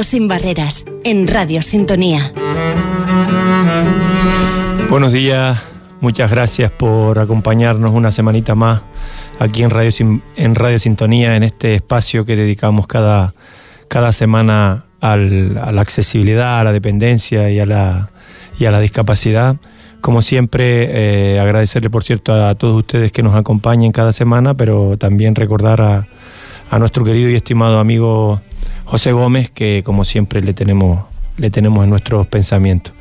sin barreras en Radio Sintonía. Buenos días, muchas gracias por acompañarnos una semanita más aquí en Radio, en Radio Sintonía, en este espacio que dedicamos cada, cada semana a la accesibilidad, a la dependencia y a la, y a la discapacidad. Como siempre, eh, agradecerle, por cierto, a todos ustedes que nos acompañen cada semana, pero también recordar a, a nuestro querido y estimado amigo José Gómez, que como siempre le tenemos, le tenemos en nuestros pensamientos.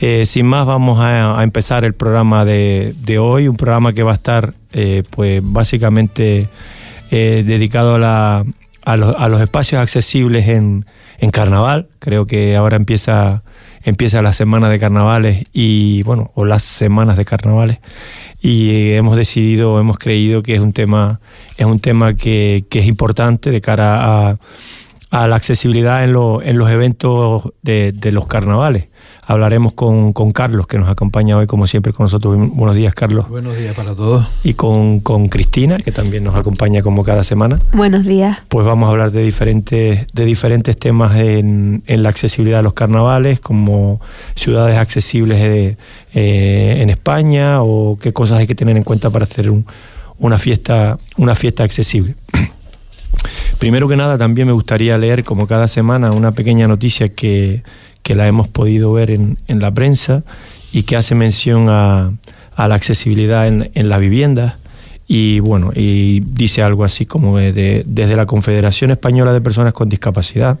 Eh, sin más, vamos a, empezar el programa de, hoy, un programa que va a estar, eh, pues básicamente eh, dedicado a, a, los espacios accesibles en, en, Carnaval. Creo que ahora empieza, empieza la semana de carnavales y, bueno, o las semanas de carnavales. Y hemos decidido, hemos creído que es un tema, es un tema que, que es importante de cara a a la accesibilidad en, en los eventos de, los carnavales. Hablaremos con, Carlos, que nos acompaña hoy, como siempre, con nosotros. Buenos días, Carlos. Buenos días para todos. Y con, Cristina, que también nos acompaña como cada semana. Buenos días. Pues vamos a hablar de diferentes, de diferentes temas en, la accesibilidad de los carnavales, como ciudades accesibles eh, en España o qué cosas hay que tener en cuenta para hacer una, fiesta, una fiesta accesible. Primero que nada, también me gustaría leer, como cada semana, una pequeña noticia que, la hemos podido ver en, la prensa y que hace mención a, la accesibilidad en, en las viviendas. Y bueno, y dice algo así como de, desde la Confederación Española de Personas con Discapacidad,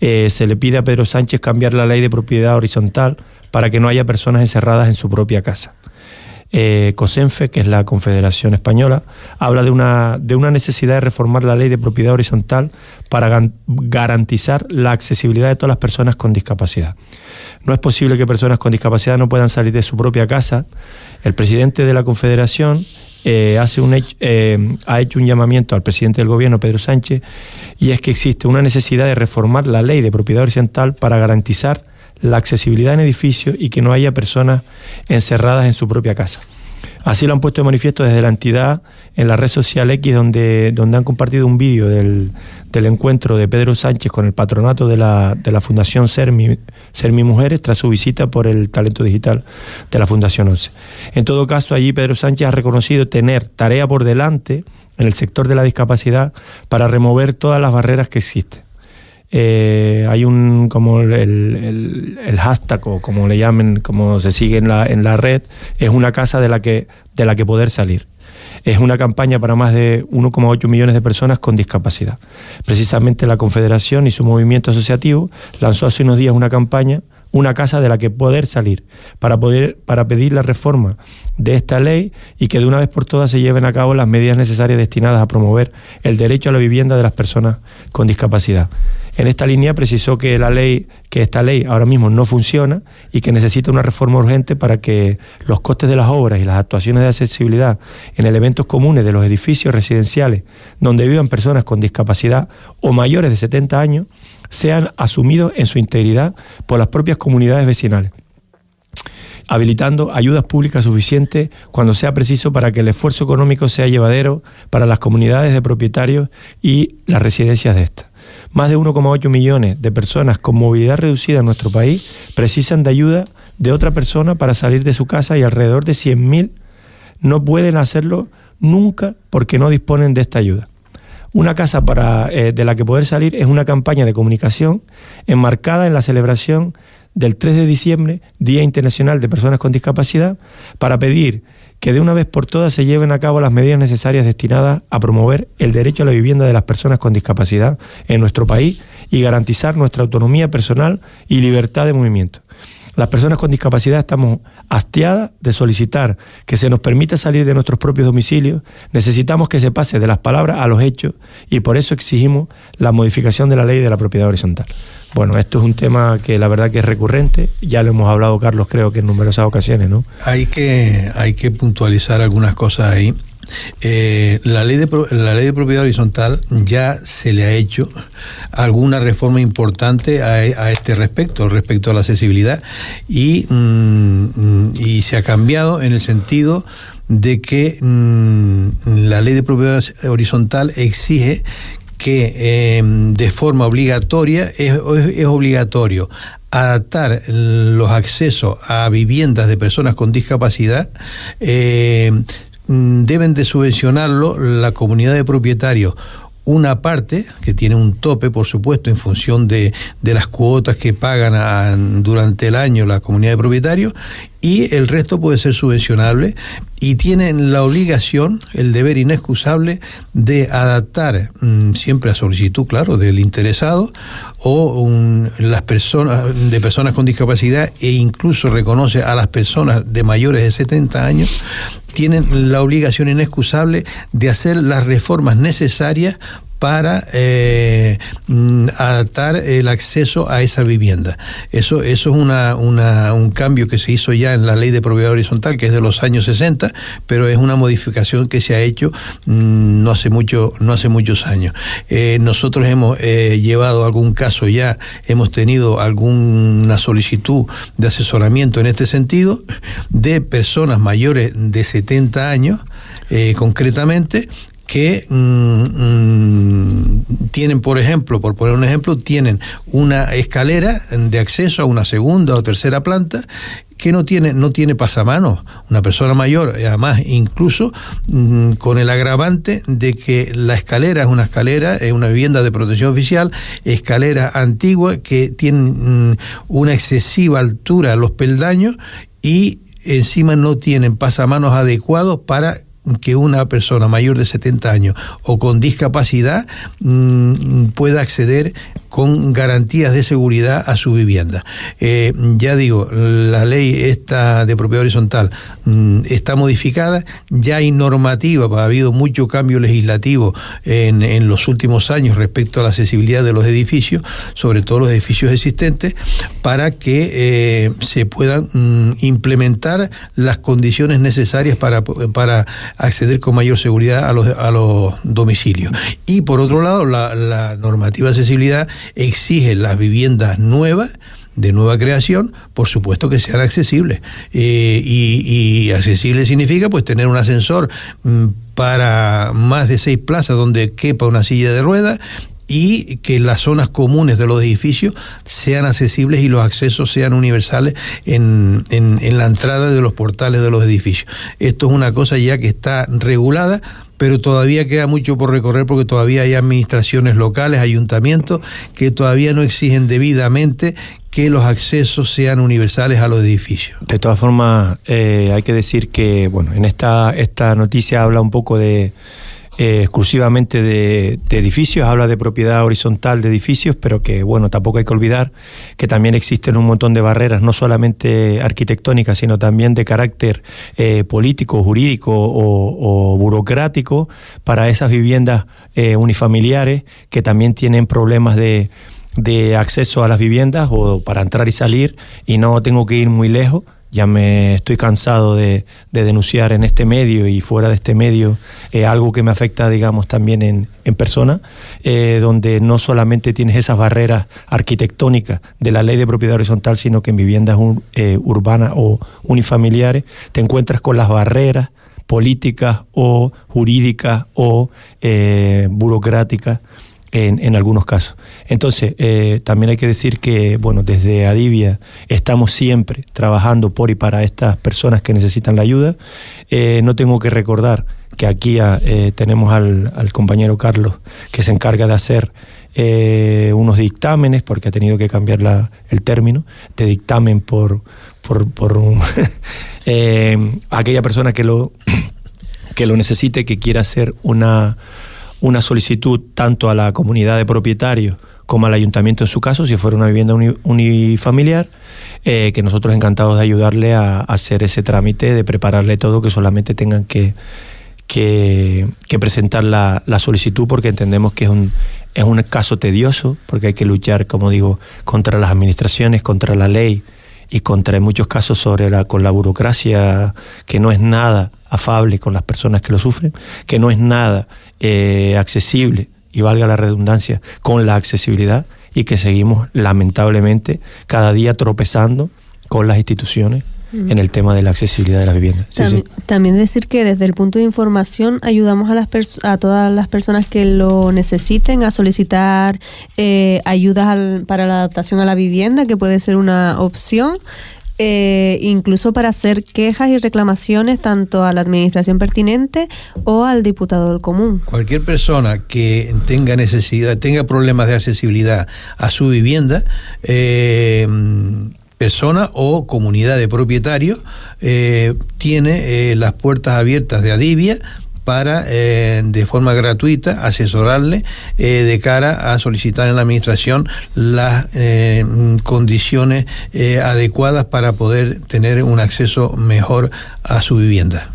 eh, se le pide a Pedro Sánchez cambiar la ley de propiedad horizontal para que no haya personas encerradas en su propia casa eh, COSENFE, que es la Confederación Española, habla de una, de una necesidad de reformar la ley de propiedad horizontal para garantizar la accesibilidad de todas las personas con discapacidad. No es posible que personas con discapacidad no puedan salir de su propia casa. El presidente de la Confederación eh, hace un, eh, ha hecho un llamamiento al presidente del gobierno, Pedro Sánchez, y es que existe una necesidad de reformar la ley de propiedad horizontal para garantizar la accesibilidad en edificios y que no haya personas encerradas en su propia casa. Así lo han puesto de manifiesto desde la entidad en la red social X, donde, donde han compartido un vídeo del, encuentro de Pedro Sánchez con el patronato de la, de la Fundación Sermi, Sermi Mujeres tras su visita por el talento digital de la Fundación 11. En todo caso, allí Pedro Sánchez ha reconocido tener tarea por delante en el sector de la discapacidad para remover todas las barreras que existen. Eh, hay un como el, el, hashtag o como le llamen, como se sigue en la, en la red, es una casa de la que, de la que poder salir. Es una campaña para más de 1,8 millones de personas con discapacidad. Precisamente la Confederación y su movimiento asociativo lanzó hace unos días una campaña una casa de la que poder salir, para, poder, para pedir la reforma de esta ley y que de una vez por todas se lleven a cabo las medidas necesarias destinadas a promover el derecho a la vivienda de las personas con discapacidad. En esta línea precisó que la ley, que esta ley ahora mismo no funciona y que necesita una reforma urgente para que los costes de las obras y las actuaciones de accesibilidad en elementos comunes de los edificios residenciales donde vivan personas con discapacidad o mayores de 70 años sean asumidos en su integridad por las propias comunidades vecinales habilitando ayudas públicas suficientes cuando sea preciso para que el esfuerzo económico sea llevadero para las comunidades de propietarios y las residencias de estas. Más de 1,8 millones de personas con movilidad reducida en nuestro país precisan de ayuda de otra persona para salir de su casa y alrededor de 100.000 no pueden hacerlo nunca porque no disponen de esta ayuda. Una casa para, eh, de la que poder salir es una campaña de comunicación enmarcada en la celebración del 3 de diciembre, Día Internacional de Personas con Discapacidad, para pedir que de una vez por todas se lleven a cabo las medidas necesarias destinadas a promover el derecho a la vivienda de las personas con discapacidad en nuestro país y garantizar nuestra autonomía personal y libertad de movimiento. Las personas con discapacidad estamos hastiadas de solicitar que se nos permita salir de nuestros propios domicilios. Necesitamos que se pase de las palabras a los hechos y por eso exigimos la modificación de la ley de la propiedad horizontal. Bueno, esto es un tema que la verdad que es recurrente, ya lo hemos hablado Carlos creo que en numerosas ocasiones, ¿no? Hay que, hay que puntualizar algunas cosas ahí. Eh, la, ley de, la ley de propiedad horizontal ya se le ha hecho alguna reforma importante a, este respecto, respecto a la accesibilidad, y, mm, y se ha cambiado en el sentido de que mm, la ley de propiedad horizontal exige que em, de forma obligatoria es, es, obligatorio adaptar los accesos a viviendas de personas con discapacidad eh, deben de subvencionarlo la comunidad de propietarios. Una parte que tiene un tope, por supuesto, en función de, de las cuotas que pagan durante el año la comunidad de propietarios, y el resto puede ser subvencionable y tienen la obligación, el deber inexcusable de adaptar mm, siempre a solicitud, claro, del interesado o las personas de personas con discapacidad e incluso reconoce a las personas de mayores de 70 años tienen la obligación inexcusable de hacer las reformas necesarias para eh, mm, adaptar el acceso a esa vivienda. Eso, eso es una, un cambio que se hizo ya en la ley de propiedad horizontal, que es de los años 60, pero es una modificación que se ha hecho mm, no, hace mucho, no hace muchos años. Eh, nosotros hemos eh, llevado algún caso ya, hemos tenido alguna solicitud de asesoramiento en este sentido de personas mayores de 70 años, concretamente, que mm, mm, tienen, por ejemplo, por poner un ejemplo, tienen una escalera de acceso a una segunda o tercera planta que no tiene, no tiene pasamanos, una persona mayor, además incluso mm, con el agravante de que la escalera es una escalera, es una vivienda de protección oficial, escalera antigua que tiene una excesiva altura a los peldaños y encima no tienen pasamanos adecuados para que una persona mayor de 70 años o con discapacidad mm, pueda acceder con garantías de seguridad a su vivienda. Eh, ya digo, la ley esta de propiedad horizontal mm, está modificada, ya hay normativa, ha habido mucho cambio legislativo en, en, los últimos años respecto a la accesibilidad de los edificios, sobre todo los edificios existentes, para que eh, se puedan mm, implementar las condiciones necesarias para, para acceder con mayor seguridad a los, a los domicilios. Y por otro lado, la, la normativa de accesibilidad exige las viviendas nuevas de nueva creación, por supuesto que sean accesibles. Eh, y, accesible significa pues tener un ascensor mm, para más de seis plazas donde quepa una silla de ruedas y que las zonas comunes de los edificios sean accesibles y los accesos sean universales en, en la entrada de los portales de los edificios. Esto es una cosa ya que está regulada pero todavía queda mucho por recorrer porque todavía hay administraciones locales, ayuntamientos, que todavía no exigen debidamente que los accesos sean universales a los edificios. De todas formas, eh, hay que decir que, bueno, en esta, esta noticia habla un poco de eh, exclusivamente de, edificios, habla de propiedad horizontal de edificios, pero que bueno, tampoco hay que olvidar que también existen un montón de barreras, no solamente arquitectónicas, sino también de carácter eh, político, jurídico o, burocrático para esas viviendas eh, unifamiliares que también tienen problemas de de acceso a las viviendas o para entrar y salir y no tengo que ir muy lejos ya me estoy cansado de, denunciar en este medio y fuera de este medio eh, algo que me afecta, digamos, también en, persona, eh, donde no solamente tienes esas barreras arquitectónicas de la ley de propiedad horizontal, sino que en viviendas eh, urbanas o unifamiliares te encuentras con las barreras políticas o jurídicas o burocráticas en, algunos casos. Entonces, eh, también hay que decir que, bueno, desde Adivia estamos siempre trabajando por y para estas personas que necesitan la ayuda. Eh, no tengo que recordar que aquí eh, tenemos al, compañero Carlos que se encarga de hacer unos dictámenes, porque ha tenido que cambiar la, el término, de dictamen por, por, por aquella persona que lo, que lo necesite, que quiera hacer una una solicitud tanto a la comunidad de propietarios como al ayuntamiento en su caso, si fuera una vivienda unifamiliar, eh, que nosotros encantados de ayudarle a, hacer ese trámite, de prepararle todo, que solamente tengan que, que, presentar la, solicitud porque entendemos que es un, es un caso tedioso, porque hay que luchar, como digo, contra las administraciones, contra la ley y contra en muchos casos sobre la, con la burocracia, que no es nada afable con las personas que lo sufren, que no es nada eh, accesible, y valga la redundancia, con la accesibilidad y que seguimos lamentablemente cada día tropezando con las instituciones en el tema de la accesibilidad de las viviendas. también, decir que desde el punto de información ayudamos a, las a todas las personas que lo necesiten a solicitar eh, ayudas para la adaptación a la vivienda, que puede ser una opción. Eh, incluso para hacer quejas y reclamaciones tanto a la administración pertinente o al diputado del común. Cualquier persona que tenga necesidad, tenga problemas de accesibilidad a su vivienda, eh, persona o comunidad de propietarios eh, tiene eh, las puertas abiertas de Adivia para eh, de forma gratuita asesorarle de cara a solicitar en la administración las condiciones adecuadas para poder tener un acceso mejor a su vivienda.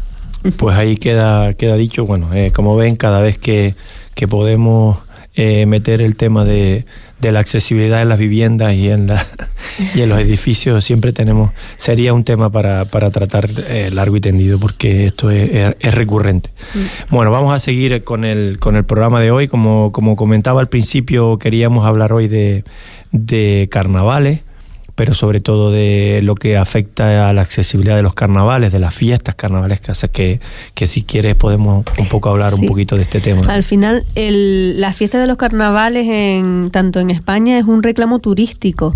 Pues ahí queda queda dicho, bueno, como ven, cada vez que, que podemos meter el tema de de la accesibilidad en las viviendas y en, la, y en los edificios siempre tenemos, sería un tema para, para tratar eh, largo y tendido porque esto es, es, recurrente. Mm. Bueno, vamos a seguir con el, con el programa de hoy. Como, como comentaba al principio, queríamos hablar hoy de, de carnavales pero sobre todo de lo que afecta a la accesibilidad de los carnavales, de las fiestas carnavalescas, que, que si quieres podemos un poco hablar un poquito de este tema. Al final, el, la fiesta de los carnavales, en, tanto en España, es un reclamo turístico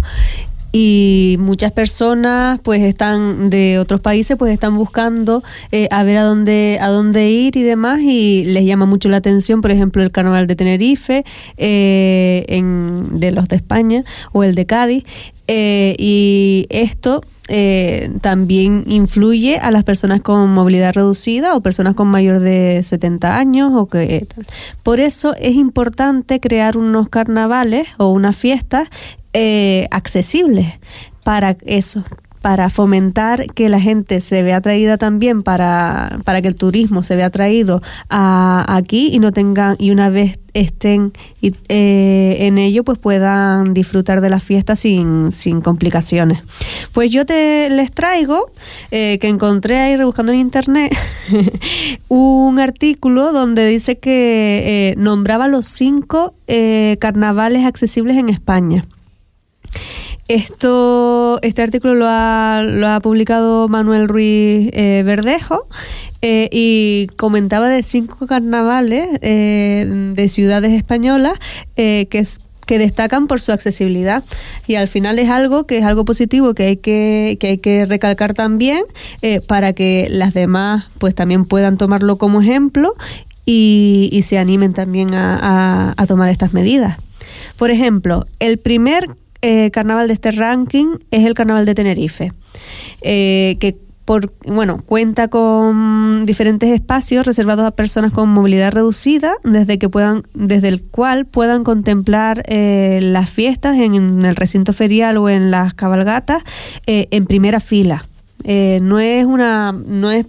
y muchas personas pues están de otros países pues están buscando eh, a ver a dónde a dónde ir y demás y les llama mucho la atención por ejemplo el carnaval de Tenerife eh, en, de los de España o el de Cádiz eh, y esto eh, también influye a las personas con movilidad reducida o personas con mayor de 70 años o que Por eso es importante crear unos carnavales o unas fiestas eh, accesibles para eso, para fomentar que la gente se vea atraída también para, para que el turismo se vea atraído a, aquí y no tengan y una vez estén eh, en ello pues puedan disfrutar de la fiesta sin, sin complicaciones. Pues yo te les traigo eh, que encontré ahí rebuscando en internet un artículo donde dice que eh, nombraba los cinco carnavales accesibles en España esto, este artículo lo ha, lo ha publicado Manuel Ruiz eh, Verdejo eh, y comentaba de cinco carnavales eh, de ciudades españolas que que destacan por su accesibilidad y al final es algo que es algo positivo que hay que, que hay que recalcar también para que las demás pues también puedan tomarlo como ejemplo y, y se animen también a, a, a tomar estas medidas. Por ejemplo, el primer eh, carnaval de este ranking es el carnaval de Tenerife, eh, que por, bueno, cuenta con diferentes espacios reservados a personas con movilidad reducida, desde que puedan, desde el cual puedan contemplar eh, las fiestas en, el recinto ferial o en las cabalgatas en primera fila. no es una, no es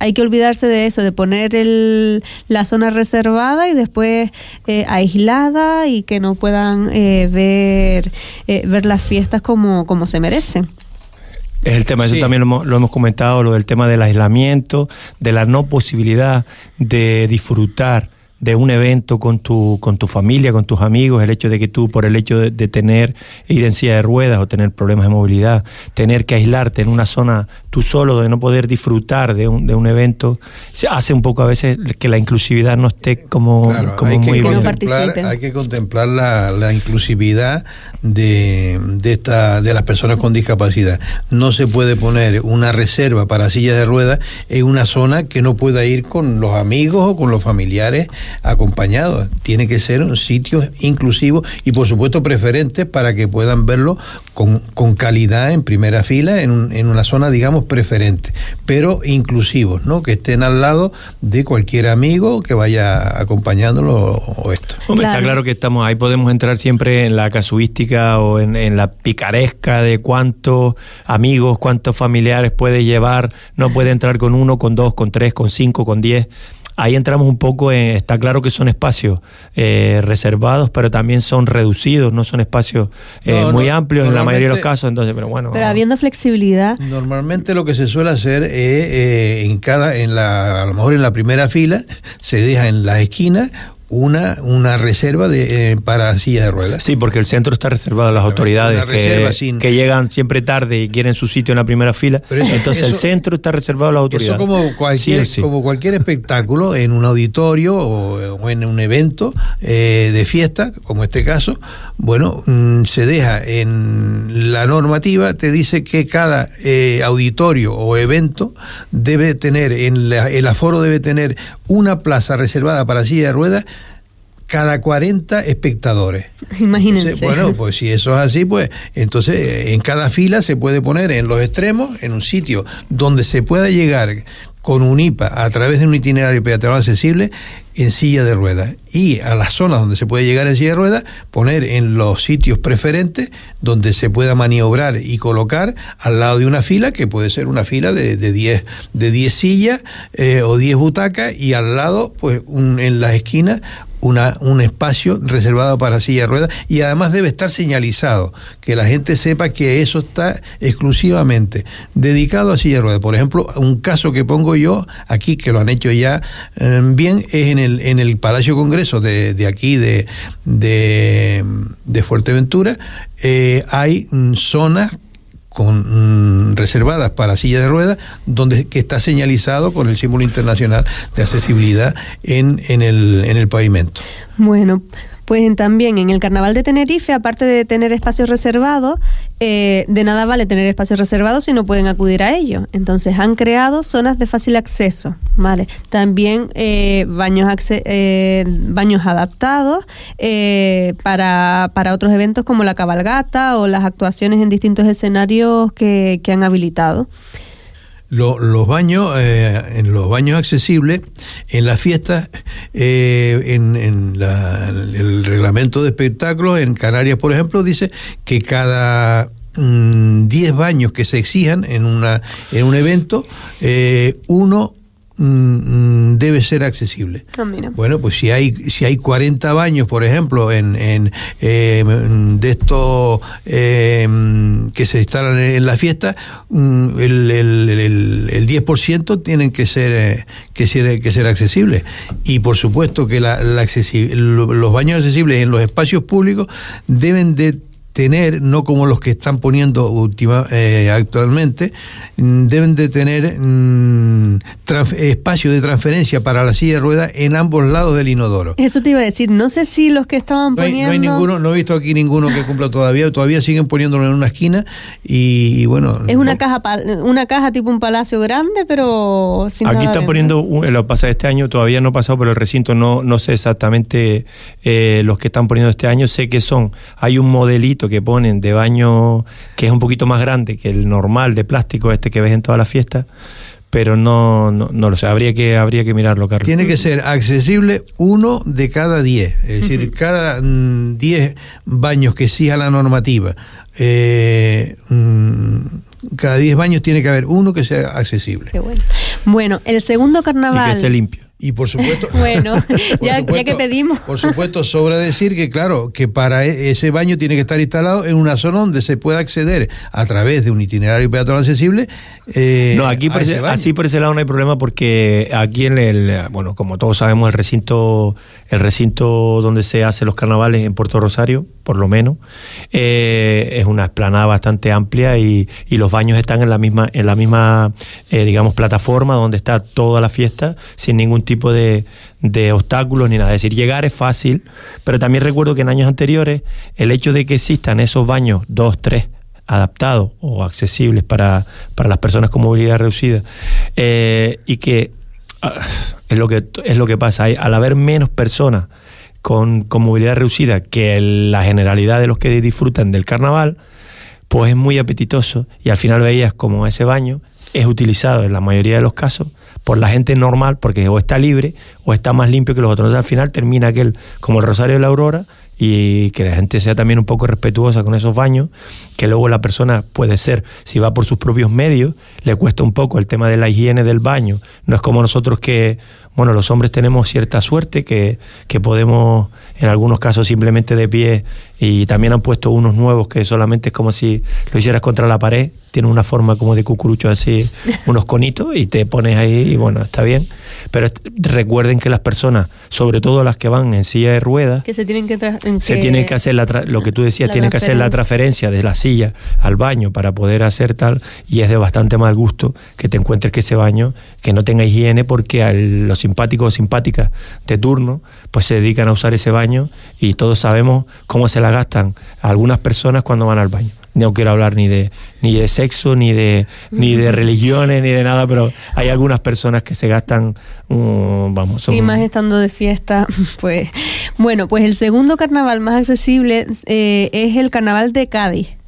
hay que olvidarse de eso, de poner el, la zona reservada y después eh, aislada y que no puedan eh, ver, eh, ver las fiestas como, como se merecen. Es el tema, eso también lo hemos, lo hemos comentado, lo del tema del aislamiento, de la no posibilidad de disfrutar de un evento con tu, con tu familia, con tus amigos, el hecho de que tú, por el hecho de, tener ir en silla de ruedas o tener problemas de movilidad, tener que aislarte en una zona tú solo, de no poder disfrutar de un, de un evento, se hace un poco a veces que la inclusividad no esté como, como muy bien. hay que contemplar la, la inclusividad de, de, esta, de las personas con discapacidad. No se puede poner una reserva para sillas de ruedas en una zona que no pueda ir con los amigos o con los familiares acompañados. Tiene que ser un sitio inclusivo y por supuesto preferente para que puedan verlo con, con calidad en primera fila en, en, una zona digamos preferente, pero inclusivos, ¿no? Que estén al lado de cualquier amigo que vaya acompañándolo o, esto. Está claro que estamos ahí podemos entrar siempre en la casuística o en, en la picaresca de cuántos amigos, cuántos familiares puede llevar, no puede entrar con uno, con dos, con tres, con cinco, con diez ahí entramos un poco en, está claro que son espacios eh, reservados, pero también son reducidos, no son espacios eh, muy amplios en la mayoría de los casos, entonces, pero bueno. Pero habiendo flexibilidad. Normalmente lo que se suele hacer es eh, en cada, en la, a lo mejor en la primera fila, se deja en las esquinas una, una reserva de, eh, para sillas de ruedas. Sí, porque el centro está reservado a las autoridades que, que, llegan siempre tarde y quieren su sitio en la primera fila. Entonces el centro está reservado a las autoridades. Eso como cualquier, como cualquier espectáculo en un auditorio o, en un evento eh, de fiesta, como este caso, bueno, mm, se deja en la normativa, te dice que cada eh, auditorio o evento debe tener, en el aforo debe tener una plaza reservada para silla de ruedas cada 40 espectadores. Imagínense. bueno, pues si eso es así, pues entonces eh, en cada fila se puede poner en los extremos, en un sitio donde se pueda llegar con un IPA a través de un itinerario peatonal accesible en silla de ruedas y a las zonas donde se puede llegar en silla de ruedas poner en los sitios preferentes donde se pueda maniobrar y colocar al lado de una fila que puede ser una fila de 10 de 10 sillas eh, o 10 butacas y al lado pues en las esquinas una, un espacio reservado para silla de ruedas y además debe estar señalizado, que la gente sepa que eso está exclusivamente dedicado a silla de ruedas. Por ejemplo, un caso que pongo yo aquí, que lo han hecho ya eh, bien, es en el, en el Palacio Congreso de, de aquí, de, de, de Fuerteventura, eh, hay mm, zonas con, mm, reservadas para sillas de ruedas, donde que está señalizado con el símbolo internacional de accesibilidad en, en, el, en el pavimento. Bueno, pues también en el Carnaval de Tenerife, aparte de tener espacios reservados, eh, de nada vale tener espacios reservados si no pueden acudir a ellos. Entonces han creado zonas de fácil acceso, ¿vale? También eh, baños, eh, baños adaptados para, para otros eventos como la cabalgata o las actuaciones en distintos escenarios que, que han habilitado los baños, eh, en los baños accesibles, en las fiestas, eh, en, el reglamento de espectáculos, en Canarias, por ejemplo, dice que cada 10 mm, baños que se exijan en, una, en un evento, eh, uno Mm, debe ser accesible. Ah, bueno, pues si hay si hay 40 baños, por ejemplo, en, en eh, de estos eh, que se instalan en la fiesta, mm, el, el, el, 10% tienen que ser, eh, que ser que ser accesibles. Y por supuesto que la, la los baños accesibles en los espacios públicos deben de tener, no como los que están poniendo última, eh, actualmente, mm, deben de tener mm, espacio de transferencia para la silla de ruedas en ambos lados del inodoro. Eso te iba a decir, no sé si los que estaban poniendo... No hay ninguno, no he visto aquí ninguno que cumpla todavía, todavía siguen poniéndolo en una esquina y, bueno... Es una caja una caja tipo un palacio grande, pero sin Aquí están poniendo, lo pasa este año, todavía no ha pasado por el recinto, no, no sé exactamente eh, los que están poniendo este año, sé que son, hay un modelito que ponen de baño que es un poquito más grande que el normal de plástico este que ves en todas las fiestas pero no, no, lo sé, habría que, habría que mirarlo, Carlos. Tiene que ser accesible uno de cada diez, es decir, cada mm, diez baños que siga la normativa, eh, mm, cada diez baños tiene que haber uno que sea accesible. bueno. bueno, el segundo carnaval... Y que esté limpio. Y por supuesto, bueno, ya, que pedimos. Por supuesto, sobra decir que, claro, que para e-, ese baño tiene que estar instalado en una zona donde se pueda acceder a través de un itinerario peatonal accesible. Eh, no, aquí por así por ese lado no hay problema porque aquí en el, bueno, como todos sabemos, el recinto, el recinto donde se hacen los carnavales en Puerto Rosario, por lo menos, eh, es una esplanada bastante amplia y, y, los baños están en la misma, en la misma, eh, digamos, plataforma donde está toda la fiesta sin ningún tipo de, de obstáculos ni nada. Es decir, llegar es fácil, pero también recuerdo que en años anteriores el hecho de que existan esos baños, dos, tres, adaptados o accesibles para, para las personas con movilidad reducida, eh, y que ah, es, lo que es lo que pasa, al haber menos personas con, con movilidad reducida que la generalidad de los que disfrutan del carnaval, pues es muy apetitoso y al final veías como ese baño es utilizado en la mayoría de los casos por la gente normal porque o está libre o está más limpio que los otros. Entonces al final termina aquel como el Rosario de la Aurora y que la gente sea también un poco respetuosa con esos baños, que luego la persona puede ser, si va por sus propios medios, le cuesta un poco el tema de la higiene del baño. No es como nosotros que, bueno, los hombres tenemos cierta suerte que, que podemos, en algunos casos, simplemente de pie, y también han puesto unos nuevos que solamente es como si lo hicieras contra la pared, tiene una forma como de cucurucho así, unos conitos, y te pones ahí y bueno, está bien. Pero recuerden que las personas, sobre todo las que van en silla de ruedas, que se tienen que, se tienen que hacer la lo que tú decías, tienen que hacer la transferencia de la silla al baño para poder hacer tal, y es de bastante mal gusto que te encuentres que ese baño que no tenga higiene porque a los simpáticos o simpáticas de turno pues se dedican a usar ese baño y todos sabemos cómo se la gastan algunas personas cuando van al baño. No quiero hablar ni de ni de sexo ni de ni de religiones ni de nada pero hay algunas personas que se gastan um, vamos y más estando de fiesta pues bueno pues el segundo carnaval más accesible eh, es el carnaval de Cádiz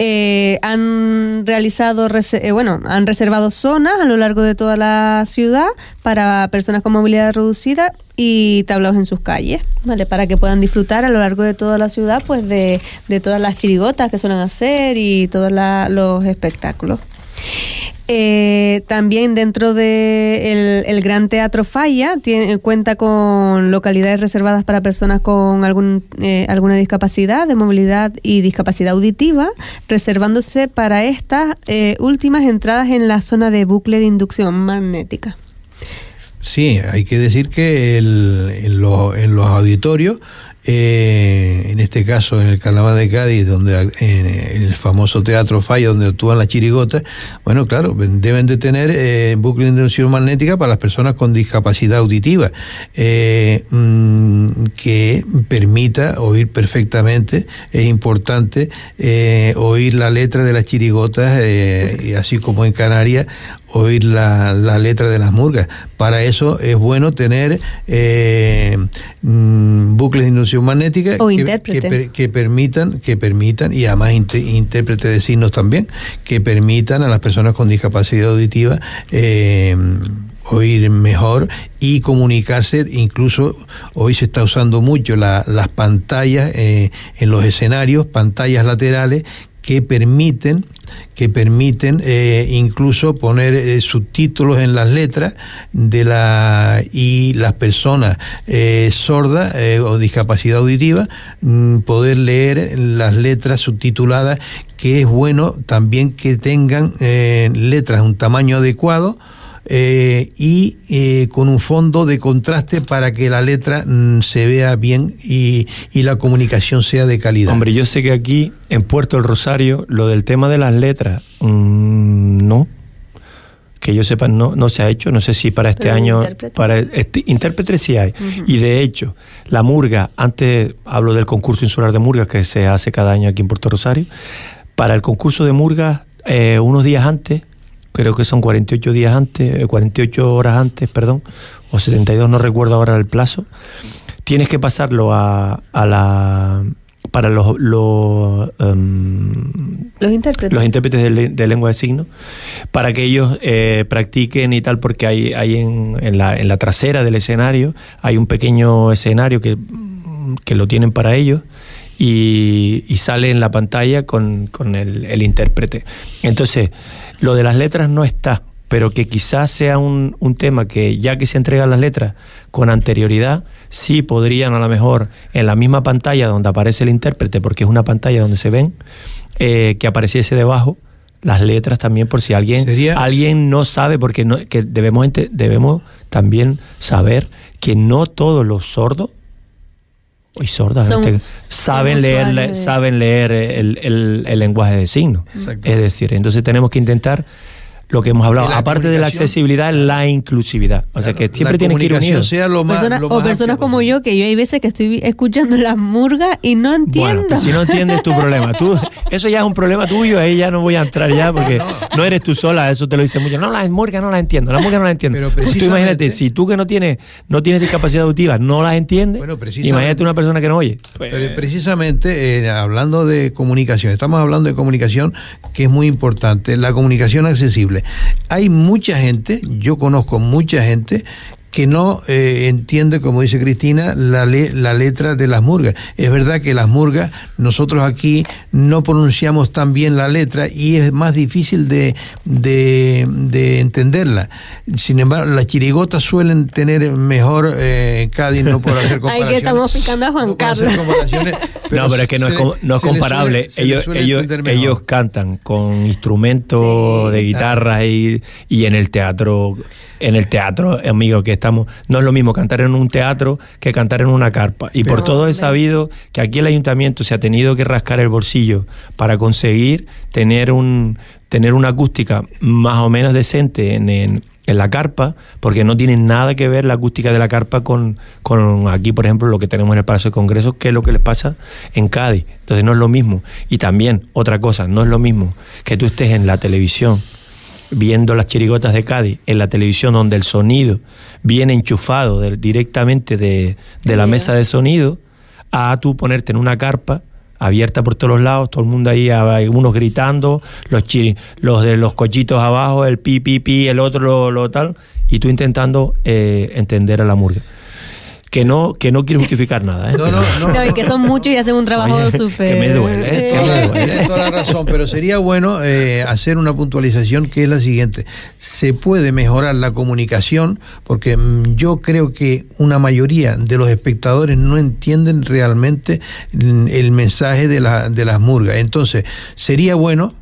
eh, han realizado, eh, bueno, han reservado zonas a lo largo de toda la ciudad para personas con movilidad reducida y tablaos en sus calles, ¿vale? Para que puedan disfrutar a lo largo de toda la ciudad, pues de, de todas las chirigotas que suelen hacer y todos los espectáculos. Eh, también dentro de el, Gran Teatro Falla tiene, cuenta con localidades reservadas para personas con algún, eh, alguna discapacidad de movilidad y discapacidad auditiva, reservándose para estas eh, últimas entradas en la zona de bucle de inducción magnética. Sí, hay que decir que el, en, en los auditorios eh, en este caso en el Carnaval de Cádiz, donde en, el famoso Teatro Falla, donde actúan las chirigotas, bueno, claro, deben de tener eh, bucle de inducción magnética para las personas con discapacidad auditiva, eh, mm, que permita oír perfectamente, es importante eh, oír la letra de las chirigotas, así como en Canarias oír la, la, letra de las murgas. Para eso es bueno tener eh, mm, bucles de inducción magnética que, que, permitan, que permitan, y además intérprete de signos también, que permitan a las personas con discapacidad auditiva eh, oír mejor y comunicarse. Incluso hoy se está usando mucho las pantallas eh, en los escenarios, pantallas laterales que permiten que permiten eh, incluso poner eh, subtítulos en las letras de la y las personas eh, sordas o discapacidad auditiva mm, poder leer las letras subtituladas que es bueno también que tengan letras de un tamaño adecuado eh, y eh, con un fondo de contraste para que la letra mm, se vea bien y, la comunicación sea de calidad. Hombre, yo sé que aquí en Puerto del Rosario lo del tema de las letras, mm, no. Que yo sepa, no, no se ha hecho. No sé si para este año. Para este, intérprete sí hay. Y de hecho, la murga, antes hablo del concurso insular de murgas que se hace cada año aquí en Puerto Rosario. Para el concurso de murgas, eh, unos días antes, creo que son 48 días antes, 48 eh, horas antes, perdón, o 72, no recuerdo ahora el plazo, tienes que pasarlo a, a la para los los, em, los intérpretes, los intérpretes de, lengua de signos para que ellos eh, practiquen y tal porque hay, hay en, en, la, en la trasera del escenario hay un pequeño escenario que, que lo tienen para ellos y, y sale en la pantalla con, con el, el intérprete. Entonces lo de las letras no está, pero que quizás sea un, un, tema que ya que se entregan las letras con anterioridad, sí podrían a lo mejor en la misma pantalla donde aparece el intérprete, porque es una pantalla donde se ven, eh, que apareciese debajo las letras también por si alguien alguien no sabe porque no, que debemos debemos también saber que no todos los sordos y sordas saben leer saben leer el, el, el, lenguaje de signos. Es decir entonces tenemos que intentar lo que hemos hablado, aparte de la accesibilidad, la inclusividad. O sea que siempre tiene que ir unido. o personas como yo, que yo hay veces que estoy escuchando las murgas y no entiendo. Bueno, pues si no entiendes tu problema, tú, eso ya es un problema tuyo, ahí ya no voy a entrar ya porque no, eres tú sola, eso te lo dice mucho. No, las murgas no las entiendo, las murgas no las entiendo. Pero tú imagínate, si tú que no tienes, no tienes discapacidad auditiva, no las entiendes, imagínate una persona que no oye. Pero precisamente, eh, hablando de comunicación, estamos hablando de comunicación que es muy importante, la comunicación accesible. Hay mucha gente, yo conozco mucha gente que no eh, entiende, como dice Cristina, la, la letra de las murgas. Es verdad que las murgas, nosotros aquí no pronunciamos tan bien la letra y es más difícil de, de, entenderla. Sin embargo, las chirigotas suelen tener mejor eh, Cádiz, no por hacer comparaciones. Ahí que estamos picando a Juan Carlos. no, pero es que no, es, no es comparable. ellos ellos, ellos cantan con instrumentos de guitarra y, y en el teatro en el teatro, amigo, que estamos, no es lo mismo cantar en un teatro que cantar en una carpa. Y por todo he sabido que aquí el ayuntamiento se ha tenido que rascar el bolsillo para conseguir tener un tener una acústica más o menos decente en, en, la carpa, porque no tiene nada que ver la acústica de la carpa con, con aquí, por ejemplo, lo que tenemos en el Palacio de Congresos, que es lo que les pasa en Cádiz. Entonces no es lo mismo. Y también, otra cosa, no es lo mismo que tú estés en la televisión viendo las chirigotas de Cádiz en la televisión donde el sonido viene enchufado directamente de, la mesa de sonido, a tú ponerte en una carpa abierta por todos los lados, todo el mundo ahí, unos gritando, los, los de los cochitos abajo, el pi, pi, pi, el otro lo, tal, y tú intentando eh, entender a la murga que no, que no quiero justificar nada. ¿eh? No, no, no, que son muchos y hacen un trabajo súper... Que me duele, ¿eh? Tienes toda la razón, pero sería bueno eh, hacer una puntualización que es la siguiente. Se puede mejorar la comunicación porque mm, yo creo que una mayoría de los espectadores no entienden realmente mm, el mensaje de, la, de las murgas. Entonces, sería bueno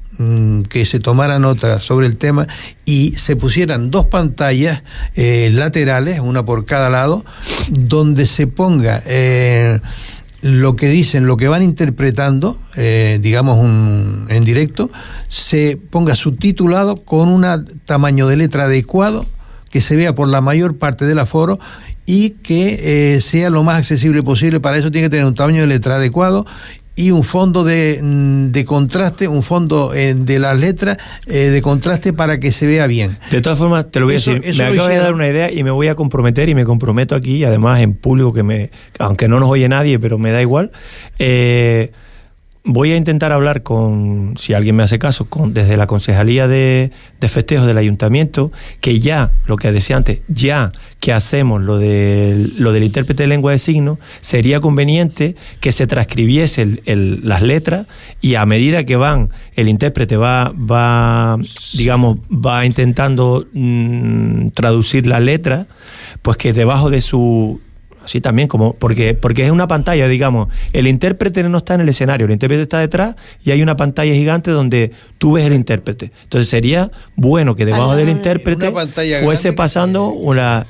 que se tomara nota sobre el tema y se pusieran dos pantallas eh, laterales, una por cada lado, donde se ponga eh, lo que dicen, lo que van interpretando, eh, digamos en directo, se ponga subtitulado con un tamaño de letra adecuado que se vea por la mayor parte del aforo y que sea lo más accesible posible. Para eso tiene que tener un tamaño de letra adecuado y un fondo de, mm, de contraste, un fondo eh, de las letras eh, de contraste para que se vea bien. De todas formas, te lo voy a decir, me acabo de dar una idea y me voy a comprometer y me comprometo aquí, además en público que me, aunque no nos oye nadie, pero me da igual. Eh, voy a intentar hablar con, si alguien me hace caso, con, desde la Concejalía de, Festejos del Ayuntamiento, que ya, lo que decía antes, ya que hacemos lo, de, lo del intérprete de lengua de signos, sería conveniente que se transcribiese las letras y a medida que van, el intérprete va, va digamos, va intentando mm, traducir la letra, pues que debajo de su Así también, como porque, porque es una pantalla, digamos. El intérprete no está en el escenario, el intérprete está detrás y hay una pantalla gigante donde tú ves el intérprete. Entonces sería bueno que debajo del intérprete fuese pasando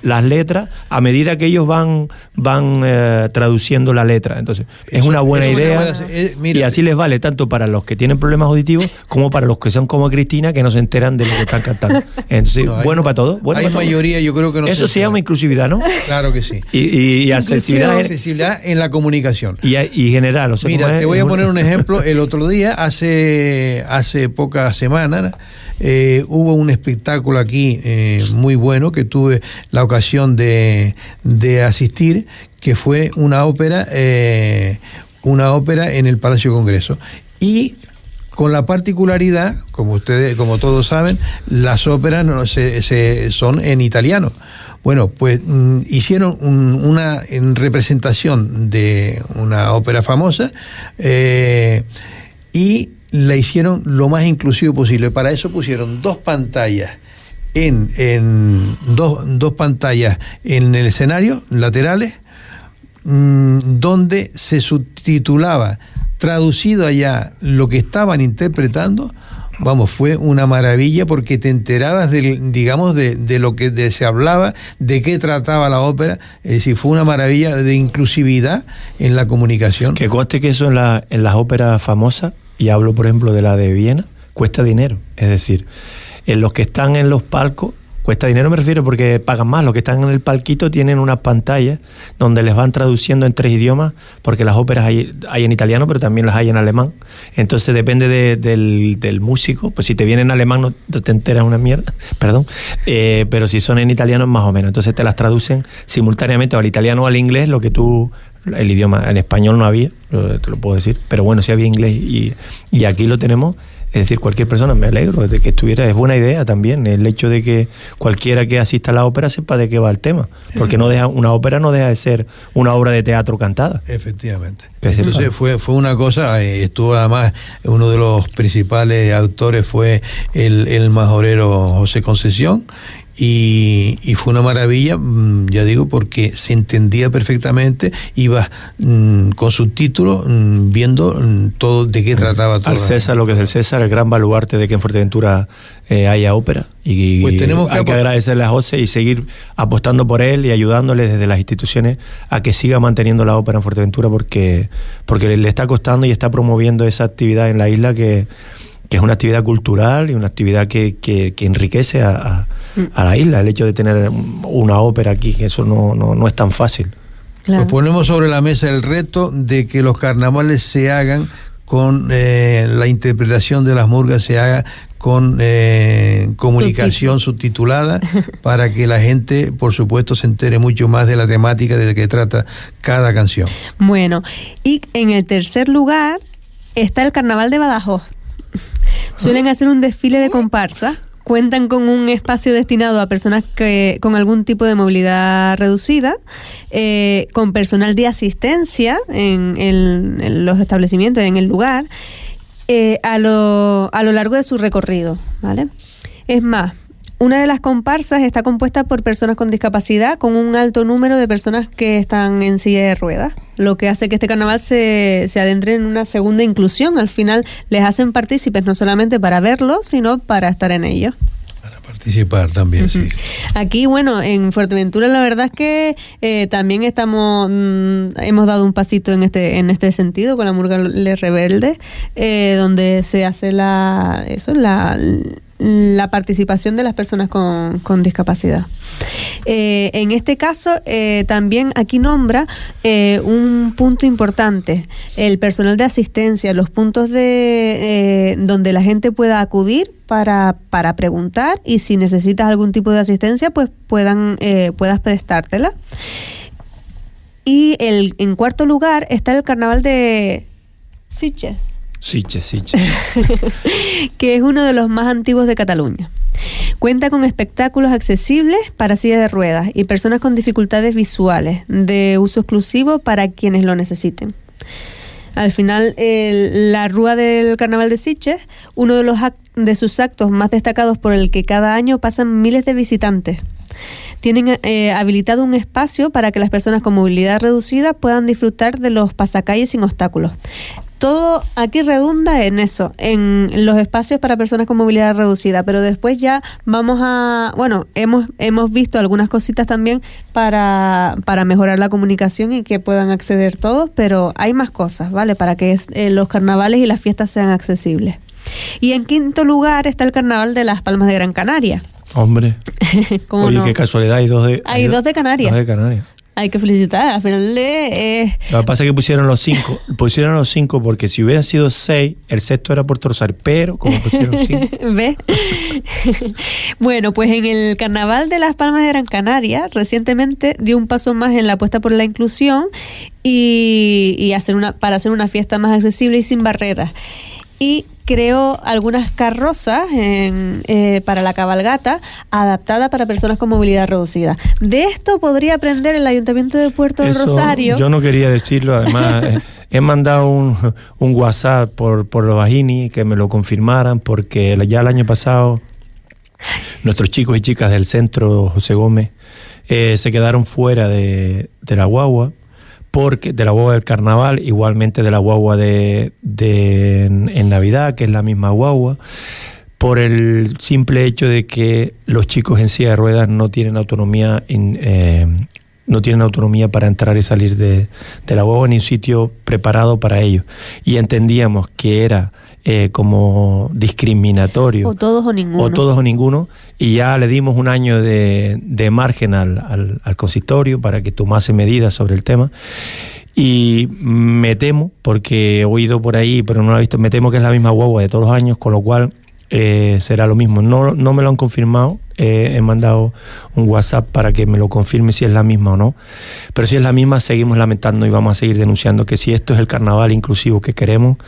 las letras a medida que ellos van, van eh, traduciendo la letra. Entonces, es una buena idea. Eh, y así les vale tanto para los que tienen problemas auditivos como para los que son como Cristina, que no se enteran de lo que están cantando. Entonces, bueno para todos. hay mayoría, yo creo que no Eso se, llama inclusividad, ¿no? Claro que sí. y y accesibilidad, accesibilidad en la comunicación. Y, y general. O Mira, te voy a poner un ejemplo. El otro día, hace, hace pocas semanas, eh, hubo un espectáculo aquí eh, muy bueno que tuve la ocasión de, de asistir, que fue una ópera, eh, una ópera en el Palacio Congreso. Y con la particularidad, como ustedes, como todos saben, las óperas no, se, se, son en italiano. Bueno, pues mm, hicieron una representación de una ópera famosa eh, y la hicieron lo más inclusivo posible. Para eso pusieron dos pantallas en, dos, dos, pantallas en el escenario, laterales, mm, donde se subtitulaba traducido allá lo que estaban interpretando vamos, fue una maravilla porque te enterabas, de, digamos, de, lo que se hablaba, de qué trataba la ópera. Es decir, fue una maravilla de inclusividad en la comunicación. Que conste que eso en, la, en las óperas famosas, y hablo por ejemplo de la de Viena, cuesta dinero. Es decir, en los que están en los palcos Cuesta dinero me refiero porque pagan más. Los que están en el palquito tienen unas pantallas donde les van traduciendo en tres idiomas, porque las óperas hay, en italiano, pero también las hay en alemán. Entonces depende del, músico. Pues si te viene en alemán no te enteras una mierda, perdón. Eh, pero si son en italiano más o menos. Entonces te las traducen simultáneamente o al italiano o al inglés, lo que tú el idioma en español no había, te lo puedo decir, pero bueno, sí había inglés y, y aquí lo tenemos Es decir, cualquier persona, me alegro de que estuviera, es buena idea también el hecho de que cualquiera que asista a la ópera sepa de qué va el tema, porque no deja una ópera no deja de ser una obra de teatro cantada. Efectivamente. Entonces fue fue una cosa, eh, estuvo además uno de los principales autores fue el, el majorero José Concesión y, fue una maravilla, mm, ya digo, porque se entendía perfectamente, iba mm, con subtítulos mm, viendo todo de qué trataba todo. Al César, lo que es el César, el gran baluarte de que en Fuerteventura eh, haya ópera. Y, pues tenemos hay que, agradecerle a José y seguir apostando por él y ayudándole desde las instituciones a que siga manteniendo la ópera en Fuerteventura porque, porque le está costando y está promoviendo esa actividad en la isla que que es una actividad cultural y una actividad que, que, enriquece a, a, la isla, el hecho de tener una ópera aquí, que eso no, no, no es tan fácil. Claro. ponemos sobre la mesa el reto de que los carnavales se hagan con eh, la interpretación de las murgas, se haga con eh, comunicación subtitulada para que la gente, por supuesto, se entere mucho más de la temática de que trata cada canción. Bueno, y en el tercer lugar está el Carnaval de Badajoz. Suelen hacer un desfile de comparsa. Cuentan con un espacio destinado a personas que con algún tipo de movilidad reducida, eh, con personal de asistencia en, los establecimientos, en el lugar, eh, a, lo, a lo largo de su recorrido. ¿vale? Es más, una de las comparsas está compuesta por personas con discapacidad, con un alto número de personas que están en silla de ruedas, lo que hace que este carnaval se, se adentre en una segunda inclusión. Al final les hacen partícipes no solamente para verlo, sino para estar en ello Para participar también, sí. Aquí, bueno, en Fuerteventura la verdad es que eh, también estamos, mm, hemos dado un pasito en este, en este sentido con la Murga Le Rebelde, eh, donde se hace la, eso, la, la participación de las personas con, discapacidad. Eh, en este caso, eh, también aquí nombra eh, un punto importante, el personal de asistencia, los puntos de donde la gente pueda acudir para, para preguntar y si necesitas algún tipo de asistencia, pues puedan puedas prestártela. Y el, en cuarto lugar está el carnaval de Sitges Siche, Siche. que es uno de los más antiguos de Cataluña. Cuenta con espectáculos accesibles para silla de ruedas y personas con dificultades visuales, de uso exclusivo para quienes lo necesiten. Al final, la Rúa del Carnaval de Siches, uno de, los de sus actos más destacados por el que cada año pasan miles de visitantes. Tienen eh, habilitado un espacio para que las personas con movilidad reducida puedan disfrutar de los pasacalles sin obstáculos todo aquí redunda en eso, en los espacios para personas con movilidad reducida, pero después ya vamos a, bueno, hemos, hemos visto algunas cositas también para, para mejorar la comunicación y que puedan acceder todos, pero hay más cosas, ¿vale? Para que eh, los carnavales y las fiestas sean accesibles. Y en quinto lugar está el carnaval de las Palmas de Gran Canaria. Hombre. Oye, qué casualidad, hay dos de, hay, dos de Canarias. Dos de Canarias hay que felicitar. Al final de. Eh... Lo que pasa es que pusieron los cinco. pusieron los cinco porque si hubiera sido seis, el sexto era Puerto Rosario. Pero como pusieron cinco. ¿Ves? bueno, pues en el Carnaval de las Palmas de Gran Canaria, recientemente dio un paso más en la apuesta por la inclusión y, y hacer una, para hacer una fiesta más accesible y sin barreras. Y creó algunas carrozas eh, para la cabalgata adaptada para personas con movilidad reducida. De esto podría aprender el Ayuntamiento de Puerto del Rosario. Yo no quería decirlo, además eh, he mandado un, un, WhatsApp por, por los Bajini que me lo confirmaran porque ya el año pasado nuestros chicos y chicas del centro José Gómez eh, se quedaron fuera de, de la guagua porque de la guagua del carnaval, igualmente de la guagua de, en, Navidad, que es la misma guagua, por el simple hecho de que los chicos en silla de ruedas no tienen autonomía, eh, no tienen autonomía para entrar y salir de, de la guagua ni un sitio preparado para ellos. Y entendíamos que era eh, como discriminatorio. O todos o ninguno. O todos o ninguno. Y ya le dimos un año de, de margen al, al, consistorio para que tomase medidas sobre el tema. Y me temo, porque he oído por ahí, pero no lo he visto, me temo que es la misma guagua de todos los años, con lo cual eh, será lo mismo. No, no me lo han confirmado, eh, he mandado un WhatsApp para que me lo confirme si es la misma o no. Pero si es la misma, seguimos lamentando y vamos a seguir denunciando que si esto es el carnaval inclusivo que queremos,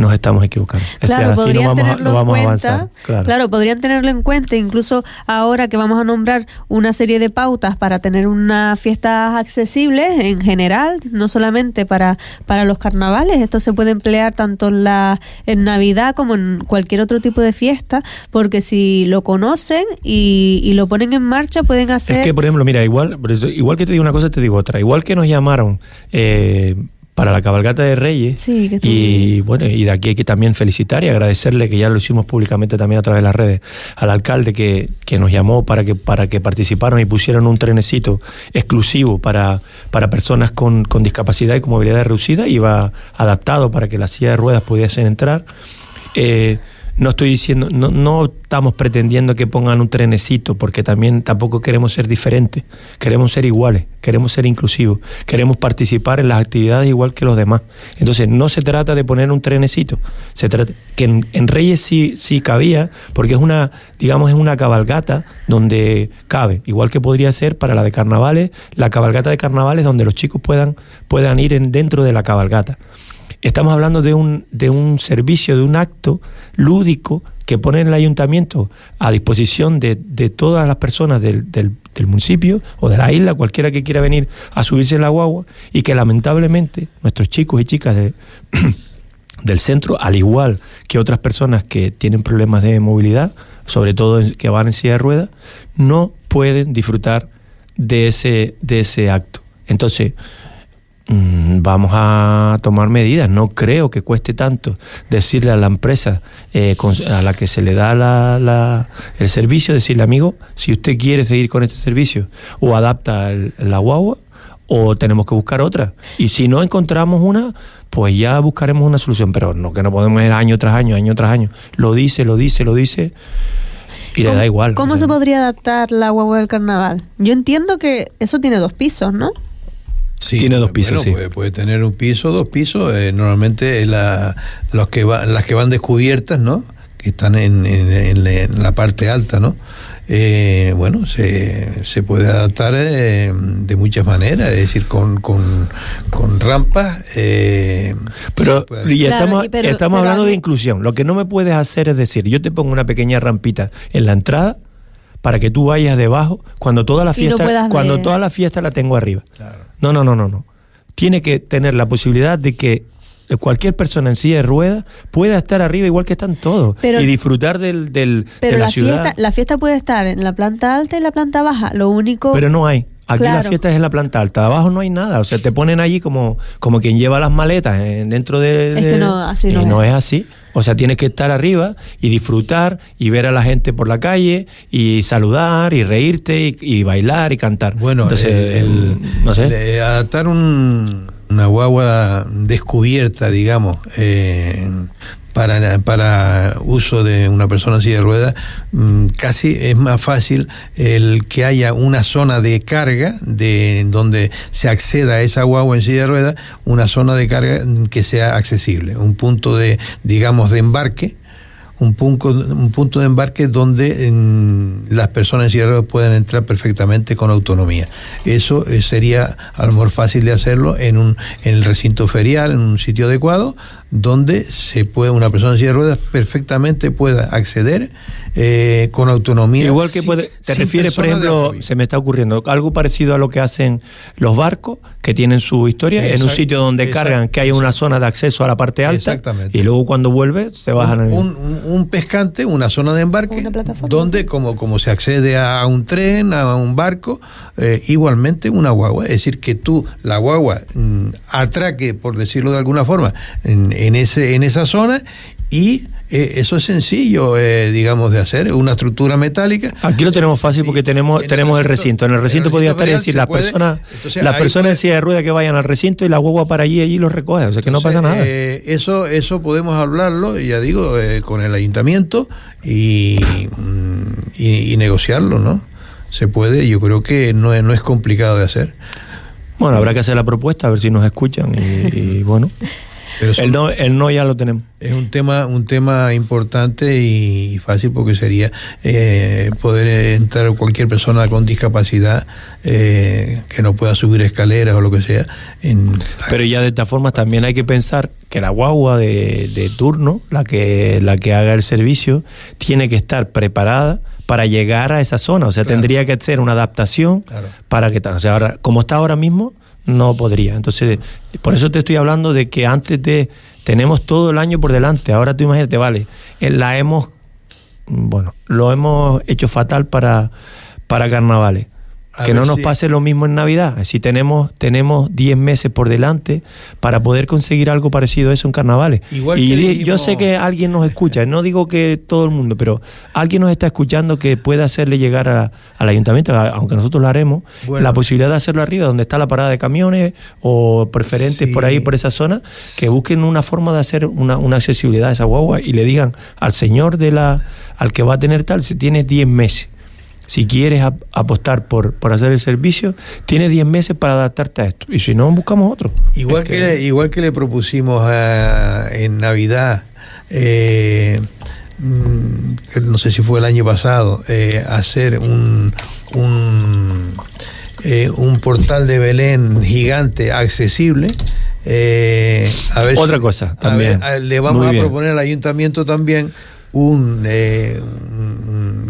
nos estamos equivocando. Claro, podrían tenerlo en cuenta, claro. podrían tenerlo en cuenta, incluso ahora que vamos a nombrar una serie de pautas para tener unas fiestas accesibles en general, no solamente para, para los carnavales, esto se puede emplear tanto en, la, en Navidad como en cualquier otro tipo de fiesta, porque si lo conocen y, y lo ponen en marcha, pueden hacer... Es que, por ejemplo, mira, igual, igual que te digo una cosa, te digo otra. Igual que nos llamaron... Eh, para la cabalgata de Reyes. y bueno, y de aquí hay que también felicitar y agradecerle que ya lo hicimos públicamente también a través de las redes al alcalde que, que nos llamó para que para que participaran y pusieran un trenecito exclusivo para, para personas con, con discapacidad y con movilidad reducida, iba adaptado para que la silla de ruedas pudiesen entrar. Eh, no estoy diciendo, no, no estamos pretendiendo que pongan un trenecito, porque también tampoco queremos ser diferentes, queremos ser iguales, queremos ser inclusivos, queremos participar en las actividades igual que los demás. Entonces, no se trata de poner un trenecito, se trata que en, Reyes sí, sí cabía, porque es una, digamos, es una cabalgata donde cabe, igual que podría ser para la de carnavales, la cabalgata de carnavales donde los chicos puedan, puedan ir en, dentro de la cabalgata. Estamos hablando de un, de un servicio, de un acto lúdico que pone el ayuntamiento a disposición de, de todas las personas del, del, municipio o de la isla, cualquiera que quiera venir a subirse en la guagua, y que lamentablemente nuestros chicos y chicas de, del centro, al igual que otras personas que tienen problemas de movilidad, sobre todo que van en silla de ruedas, no pueden disfrutar de ese, de ese acto. Entonces, vamos a tomar medidas. No creo que cueste tanto decirle a la empresa eh, a la que se le da la, el servicio, decirle, amigo, si usted quiere seguir con este servicio, o adapta la guagua, o tenemos que buscar otra. Y si no encontramos una, pues ya buscaremos una solución. Pero no que no podemos ir año tras año, año tras año. Lo dice, lo dice, lo dice. Y le da igual. ¿Cómo se podría adaptar la guagua del carnaval? Yo entiendo que eso tiene dos pisos, ¿no? Tiene dos pisos, sí. puede, tener un piso, dos pisos. Eh, normalmente la, los que va, las que van descubiertas, ¿no? Que están en, en, la parte alta, ¿no? Eh, bueno, se, se, puede adaptar eh, de muchas maneras, es decir, con, con, con rampas. pero y estamos, estamos hablando de inclusión. Lo que no me puedes hacer es decir, yo te pongo una pequeña rampita en la entrada para que tú vayas debajo cuando toda la fiesta, cuando toda la fiesta la tengo arriba. No, no, no, no, no. Tiene que tener la posibilidad de que cualquier persona en silla de ruedas pueda estar arriba igual que están todos y disfrutar del, del pero de la, ciudad. Fiesta, la fiesta puede estar en la planta alta y en la planta baja. Lo único. Pero no hay. Aquí la fiesta es en la planta alta, abajo no hay nada, o sea, te ponen allí como, como quien lleva las maletas dentro de... Es que no, así no, y no es así. O sea, tienes que estar arriba y disfrutar y ver a la gente por la calle y saludar y reírte y, bailar y cantar. Bueno, el, no sé. adaptar una guagua descubierta, digamos, eh, para, para uso de una persona así de ruedas, mm, casi es más fácil el que haya una zona de carga de donde se acceda a esa guagua en silla de ruedas, una zona de carga que sea accesible, un punto de, digamos, de embarque un punto, un punto de embarque donde las personas en silla puedan entrar perfectamente con autonomía. Eso eh, sería a lo mejor fácil de hacerlo en, un, en el recinto ferial, en un sitio adecuado, donde se puede, una persona en silla de ruedas perfectamente pueda acceder eh, con autonomía. Igual que puede, te refieres, por ejemplo, se me está ocurriendo algo parecido a lo que hacen los barcos, que tienen su historia, en un sitio donde cargan, que hay una zona de acceso a la parte alta, Exactamente. y luego cuando vuelve se bajan. Un, un, un, pescante, una zona de embarque, donde como, como se accede a un tren, a un barco, eh, igualmente una guagua. Es decir, que tú, la guagua, mm, atraque, por decirlo de alguna forma, en, en, ese, en esa zona y eh, eso es sencillo, eh, digamos, de hacer, una estructura metálica. Aquí lo tenemos fácil porque tenemos, tenemos el recinto. En el recinto, podría estar y decir, las personas, las personas en silla de rueda que vayan al recinto y la huevo para allí y allí los recoge, o sea que no pasa nada. Eh, eso, eso podemos hablarlo, ya digo, con el ayuntamiento y, mm, y, negociarlo, ¿no? Se puede, yo creo que no es, no es complicado de hacer. Bueno, habrá que hacer la propuesta, a ver si nos escuchan y bueno. el, no, el no ya lo tenemos. Es un tema, un tema importante y fácil porque sería eh, poder entrar cualquier persona con discapacidad eh, que no pueda subir escaleras o lo que sea. Pero ya de esta forma también hay que pensar que la guagua de, turno, la que, la que haga el servicio, tiene que estar preparada para llegar a esa zona. O sea, tendría que hacer una adaptación para que... O sea, ahora, como está ahora mismo, no podría. Entonces, por eso te estoy hablando de que antes de... Tenemos todo el año por delante. Ahora tú imagínate, vale, eh, la hemos... Bueno, lo hemos hecho fatal para, para carnavales que no nos pase lo mismo en Navidad. Si tenemos tenemos 10 meses por delante para poder conseguir algo parecido a eso en carnavales. y yo sé que alguien nos escucha, no digo que todo el mundo, pero alguien nos está escuchando que pueda hacerle llegar al ayuntamiento, aunque nosotros lo haremos, la posibilidad de hacerlo arriba, donde está la parada de camiones o preferentes por ahí, por esa zona, que busquen una forma de hacer una, una accesibilidad a esa guagua y le digan al señor de la al que va a tener tal, si tiene 10 meses si quieres apostar por, por hacer el servicio, tienes 10 meses para adaptarte a esto. Y si no, buscamos otro. Igual, que, le, igual que le propusimos en Navidad, eh, mm, no sé si fue el año pasado, eh, hacer un, un, eh, un, portal de Belén gigante accesible. a ver Otra cosa, también. le vamos a proponer al ayuntamiento también un,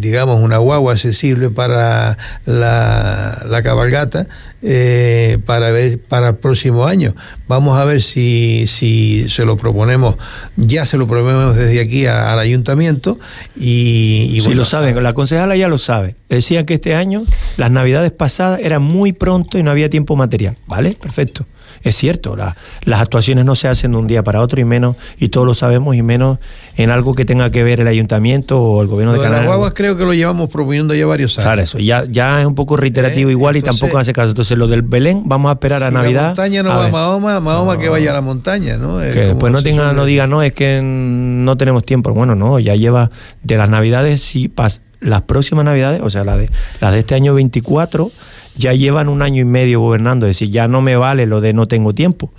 digamos, una guagua accesible para la, la cabalgata eh, para ver para el próximo año. Vamos a ver si, si se lo proponemos, ya se lo proponemos desde aquí al ayuntamiento y, y lo saben, la concejala ya lo sabe. Decían que este año, las navidades pasadas, era muy pronto y no había tiempo material. ¿Vale? Perfecto es cierto, las actuaciones no se hacen de un día para otro y menos, y todos lo sabemos, y menos en algo que tenga que ver el ayuntamiento o el gobierno de Canarias. Las guaguas creo que lo llevamos proponiendo ya varios años. Claro, eso, ya, ya es un poco reiterativo eh, igual y tampoco hace caso. Entonces, lo del Belén, vamos a esperar a Navidad. La montaña no va a Mahoma, Mahoma que vaya a la montaña, ¿no? que después no, tenga, no diga, no, es que no tenemos tiempo. Bueno, no, ya lleva de las Navidades, si las próximas Navidades, o sea, la de, las de este año 24 ya llevan un año y medio gobernando, es decir, ya no me vale lo de no tengo tiempo.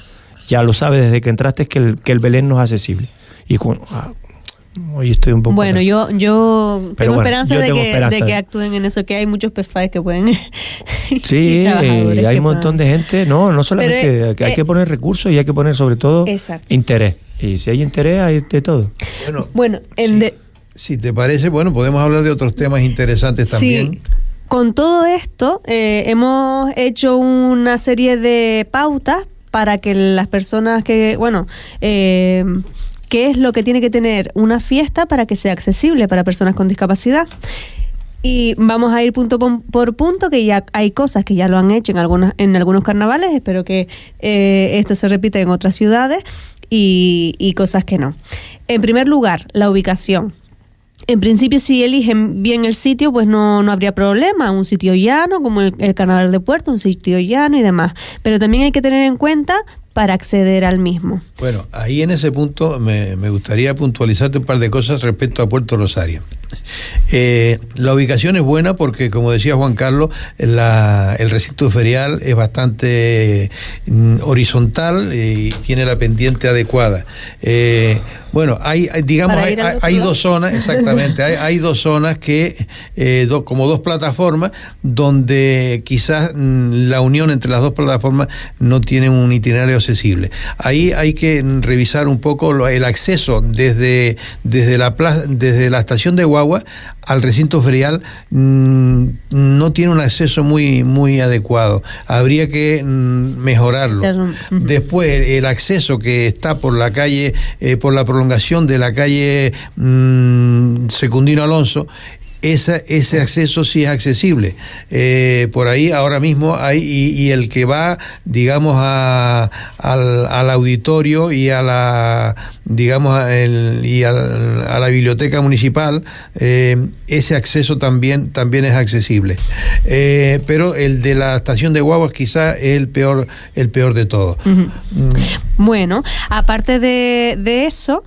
Ya lo sabes desde que entraste que el, que el Belén no es accesible. Y ah, hoy estoy un poco... Bueno, yo, yo tengo esperanza, de, que, actúen en eso, que hay muchos PFAs que pueden... sí, hay un montón de gente, no, no solamente, que hay que poner recursos y hay que poner sobre todo interés. Y si hay interés, hay de todo. Bueno, bueno si te parece, bueno, podemos hablar de otros temas interesantes también. Sí. Con todo esto, eh, hemos hecho una serie de pautas para que las personas que, bueno, eh, qué es lo que tiene que tener una fiesta para que sea accesible para personas con discapacidad. Y vamos a ir punto por punto, que ya hay cosas que ya lo han hecho en, algunas, en algunos carnavales, espero que eh, esto se repita en otras ciudades y, y cosas que no. En primer lugar, la ubicación. En principio, si eligen bien el sitio, pues no, no habría problema. Un sitio llano, como el, el de Puerto, un sitio llano y demás. Pero también hay que tener en cuenta para acceder al mismo. Bueno, ahí en ese punto me, me gustaría puntualizarte un par de cosas respecto a Puerto Rosario. Eh, la ubicación es buena porque, como decía Juan Carlos, el recinto ferial es bastante mm, horizontal y tiene la pendiente adecuada. Eh, bueno, hay, digamos, hay, dos zonas, exactamente, hay, dos zonas que, eh, como dos plataformas, donde quizás mm, la unión entre las dos plataformas no tiene un itinerario accesible. Ahí hay que revisar un poco el acceso desde, desde, la, desde la estación de Guagua al recinto ferial mm, no tiene un acceso muy, muy adecuado. Habría que mm, mejorarlo. Después, el acceso que está por la calle, eh, por la prolongación de la calle mm, Secundino Alonso, ese acceso sí es accesible. Eh, por ahí ahora mismo hay, y, el que va, digamos, a, al, auditorio y a la, digamos, y a, la biblioteca municipal, eh, ese acceso también, también es accesible. Eh, pero el de la estación de Guaguas quizá es el peor, el peor de todo. Mm. Bueno, aparte de, de eso,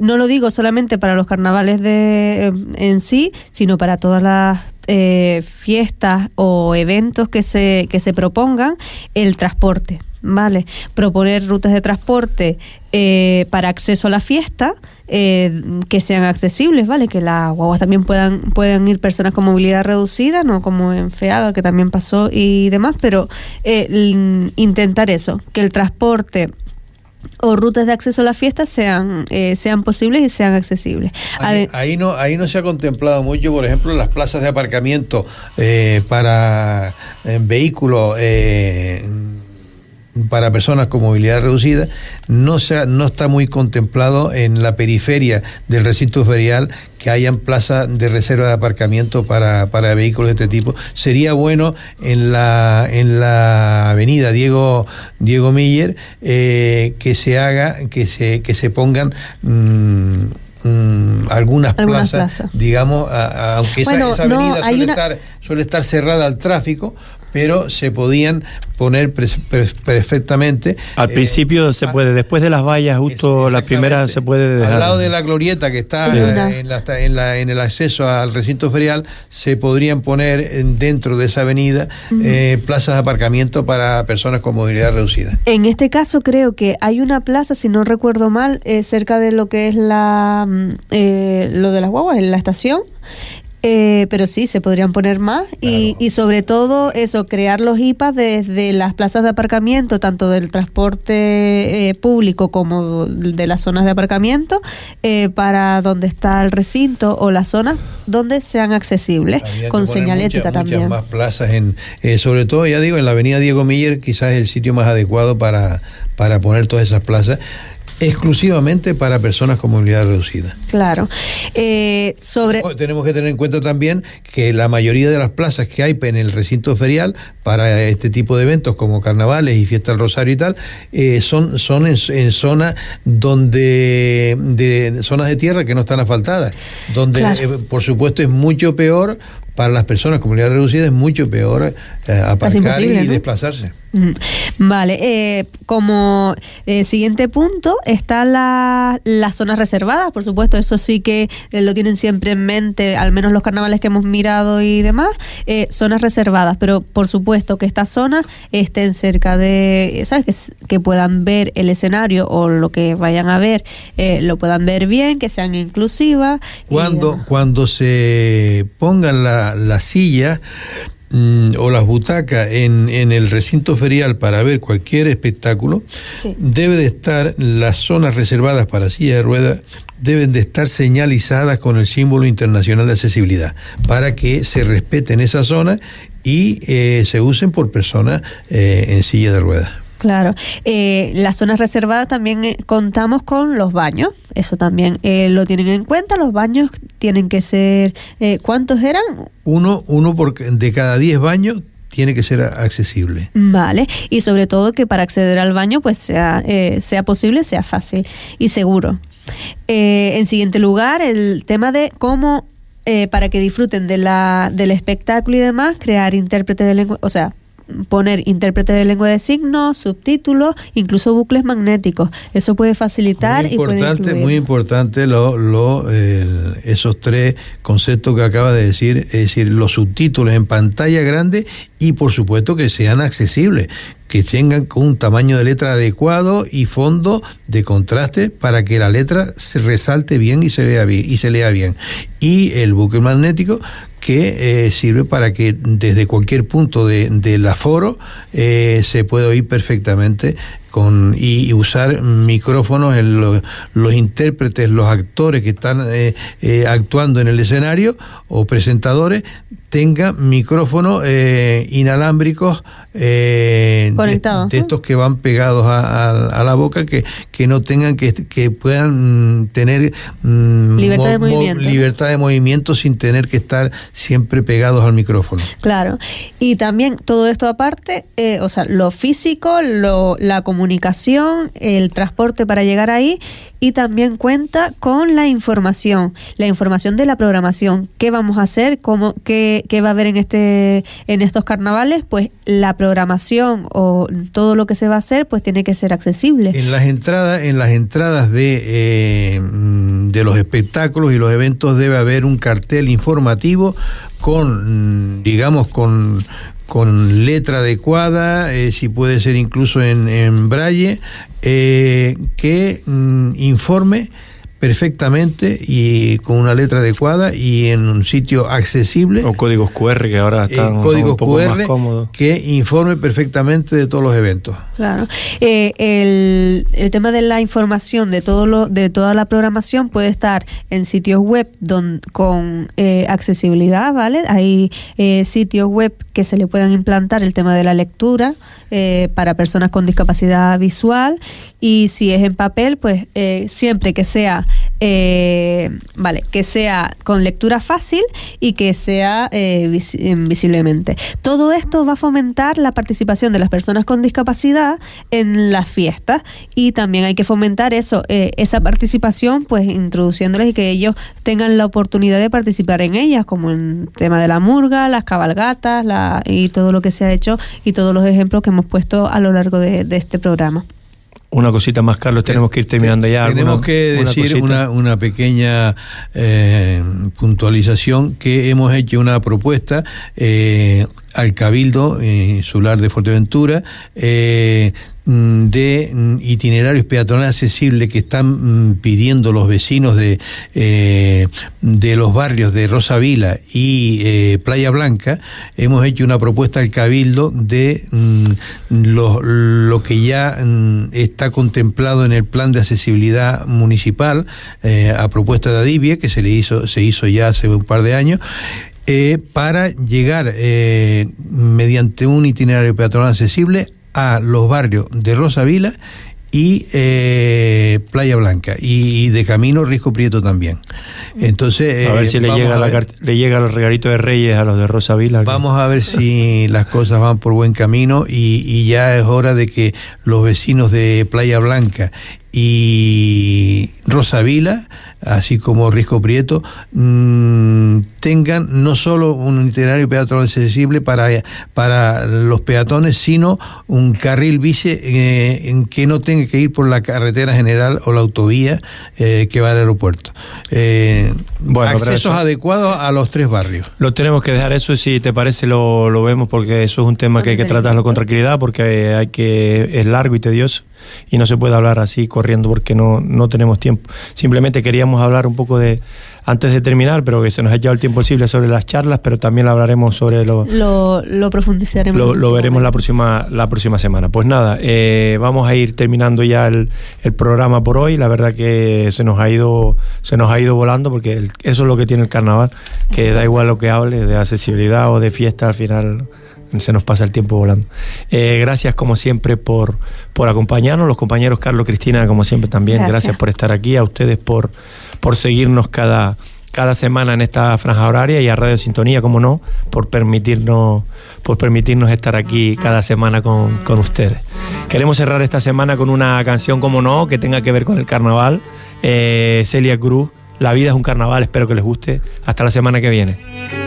no lo digo solamente para los carnavales de, en sí, sino para todas las eh, fiestas o eventos que se, que se propongan, el transporte. ¿vale? Proponer rutas de transporte eh, para acceso a la fiesta eh, que sean accesibles, ¿vale? Que las guaguas también puedan, puedan ir personas con movilidad reducida, no como en FEAGA, que también pasó y demás, pero eh, intentar eso, que el transporte o rutas de acceso a la fiesta sean eh, sean posibles y sean accesibles. Ahí, no ahí no se ha contemplado mucho, por ejemplo, las plazas de aparcamiento eh, para vehículos eh, para personas con movilidad reducida no, se no está muy contemplado en la periferia del recinto ferial que hayan plazas de reserva de aparcamiento para, para, vehículos de este tipo. Sería bueno en la, en la avenida Diego, Diego Miller eh, que se haga, que se, que se pongan mm, mm, algunas, plazas, digamos, aunque esa, esa avenida suele, estar, suele estar cerrada al tráfico, pero se podían poner perfectamente. Al principio eh, se puede, después de las vallas, justo la primera se puede Al lado de la glorieta que está en, la, en, el acceso al recinto ferial, se podrían poner dentro de esa avenida eh, plazas de aparcamiento para personas con movilidad reducida. En este caso creo que hay una plaza, si no recuerdo mal, eh, cerca de lo que es la mm, lo de las guaguas, en la estación, eh, pero sí, se podrían poner más y, y, sobre todo eso, crear los IPAs desde las plazas de aparcamiento, tanto del transporte eh, público como de las zonas de aparcamiento, eh, para donde está el recinto o las zonas donde sean accesibles, con señalética también. Muchas más plazas, en, sobre todo, ya digo, en la avenida Diego Miller quizás es el sitio más adecuado para, para poner todas esas plazas exclusivamente para personas con movilidad reducida. Claro. Eh, sobre... Tenemos que tener en cuenta también que la mayoría de las plazas que hay en el recinto ferial para este tipo de eventos como carnavales y fiesta del Rosario y tal, eh, son, son en, zonas donde de zonas de tierra que no están asfaltadas, donde eh, por supuesto es mucho peor para las personas con movilidad reducida es mucho peor aparcar y desplazarse. Vale, eh, como eh, siguiente punto está la, las zonas reservadas, por supuesto, eso sí que eh, lo tienen siempre en mente, al menos los carnavales que hemos mirado y demás, zonas reservadas, pero por supuesto que estas zonas estén cerca de, ¿sabes? Que, que puedan ver el escenario o lo que vayan a ver, lo puedan ver bien, que sean inclusivas. Cuando, cuando se pongan la, la silla, Mm, o las butacas en, en, el recinto ferial para ver cualquier espectáculo, debe de estar las zonas reservadas para silla de ruedas deben de estar señalizadas con el símbolo internacional de accesibilidad para que se respeten esa zona y eh, se usen por personas eh, en silla de ruedas. Claro. Eh, las zonas reservadas también eh, contamos con los baños. Eso también eh, lo tienen en cuenta. Los baños tienen que ser. Eh, ¿Cuántos eran? Uno, uno por, de cada diez baños tiene que ser accesible. Vale, y sobre todo que para acceder al baño pues sea, sea posible, sea fácil y seguro. en siguiente lugar, el tema de cómo, para que disfruten de la, del espectáculo y demás, crear intérpretes de lengua, o sea, poner intérprete de lengua de signos, subtítulos, incluso bucles magnéticos. Eso puede facilitar muy importante, y puede Muy importante lo, lo, esos tres conceptos que acaba de decir, es decir, los subtítulos en pantalla grande y por supuesto que sean accesibles, que tengan un tamaño de letra adecuado y fondo de contraste para que la letra se resalte bien y se vea bien y se lea bien. Y el bucle magnético que eh, sirve para que desde cualquier punto de, del aforo eh, se pueda oír perfectamente con, y, usar micrófonos en los intérpretes, los actores que están eh, actuando en el escenario o presentadores tengan micrófonos inalámbricos eh, de, estos que van pegados a, la boca, que, que no tengan que, que puedan mm, tener mm, libertad, de movimiento. libertad de movimiento sin tener que estar siempre pegados al micrófono. Claro, y también todo esto aparte, eh, o sea, lo físico, lo, la comunicación, el transporte para llegar ahí y también cuenta con la información, la información de la programación, qué vamos a hacer, cómo, qué, qué va a haber en este, en estos carnavales, pues la programación o todo lo que se va a hacer, pues tiene que ser accesible. En las entradas, en las entradas de, eh, de los espectáculos y los eventos debe haber un cartel informativo con, digamos, con con letra adecuada, eh, si puede ser incluso en, en braille, eh, que mm, informe perfectamente y con una letra adecuada y en un sitio accesible. O códigos QR que ahora eh, están códigos un poco QR más cómodos. que informe perfectamente de todos los eventos. Claro. Eh, el, el tema de la información de todo lo de toda la programación puede estar en sitios web don, con eh, accesibilidad, ¿vale? Hay eh, sitios web que se le puedan implantar el tema de la lectura eh, para personas con discapacidad visual y si es en papel, pues eh, siempre que sea eh, vale, que sea con lectura fácil y que sea eh, eh, visiblemente. Todo esto va a fomentar la participación de las personas con discapacidad en las fiestas y también hay que fomentar eso, eh, esa participación, pues introduciéndoles y que ellos tengan la oportunidad de participar en ellas, como en tema de la murga, las cabalgatas la, y todo lo que se ha hecho y todos los ejemplos que hemos puesto a lo largo de este programa. Una cosita más, Carlos, tenemos que ir terminando ya. Tenemos ¿Alguna- que decir una, una pequeña eh, puntualización que hemos hecho una propuesta eh, al Cabildo eh, Insular de Fuerteventura eh, de mm, itinerarios peatonales accesibles que están mm, pidiendo los vecinos de, eh, de los barrios de Rosa Vila y eh, Playa Blanca. Hemos hecho una propuesta al Cabildo de mm, lo, lo que ya mm, está contemplado en el plan de accesibilidad municipal eh, a propuesta de Adivia que se le hizo se hizo ya hace un par de años eh, para llegar eh, mediante un itinerario peatonal accesible a los barrios de Rosa Vila y eh, Playa Blanca y, y de camino Risco Prieto también. Entonces A ver eh, si le llega, a la ver. le llega el regalito de Reyes a los de Rosa Vila. Vamos a ver si las cosas van por buen camino y, y ya es hora de que los vecinos de Playa Blanca y Rosavila, así como Risco Prieto, mm, tengan no solo un itinerario peatonal accesible para, para los peatones, sino un carril bici eh, en que no tenga que ir por la carretera general o la autovía eh, que va al aeropuerto. Eh, Bueno, accesos eso- adecuados a los tres barrios. Lo tenemos que dejar eso, si te parece lo, lo vemos, porque eso es un tema que hay que tratarlo con tranquilidad, porque hay que es largo y tedioso y no se puede hablar así corriendo porque no, no tenemos tiempo. Simplemente queríamos hablar un poco de, antes de terminar, pero que se nos ha echado el tiempo posible sobre las charlas, pero también hablaremos sobre lo, Lo, lo profundizaremos. lo, veremos la próxima, la próxima semana. Pues nada, eh, vamos a ir terminando ya el, el programa por hoy. La verdad que se nos ha ido, se nos ha ido volando porque el- eso es lo que tiene el carnaval, que da igual lo que hable, de accesibilidad o de fiesta, al final se nos pasa el tiempo volando. Eh, gracias como siempre por, por acompañarnos, los compañeros Carlos, Cristina, como siempre también, Gracias. gracias por estar aquí, a ustedes por, por seguirnos cada, cada semana en esta franja horaria y a Radio Sintonía, como no, por permitirnos, por permitirnos estar aquí cada semana con, con ustedes. Queremos cerrar esta semana con una canción, como no, que tenga que ver con el carnaval. Eh, Celia Cruz, La vida es un carnaval, espero que les guste. Hasta la semana que viene.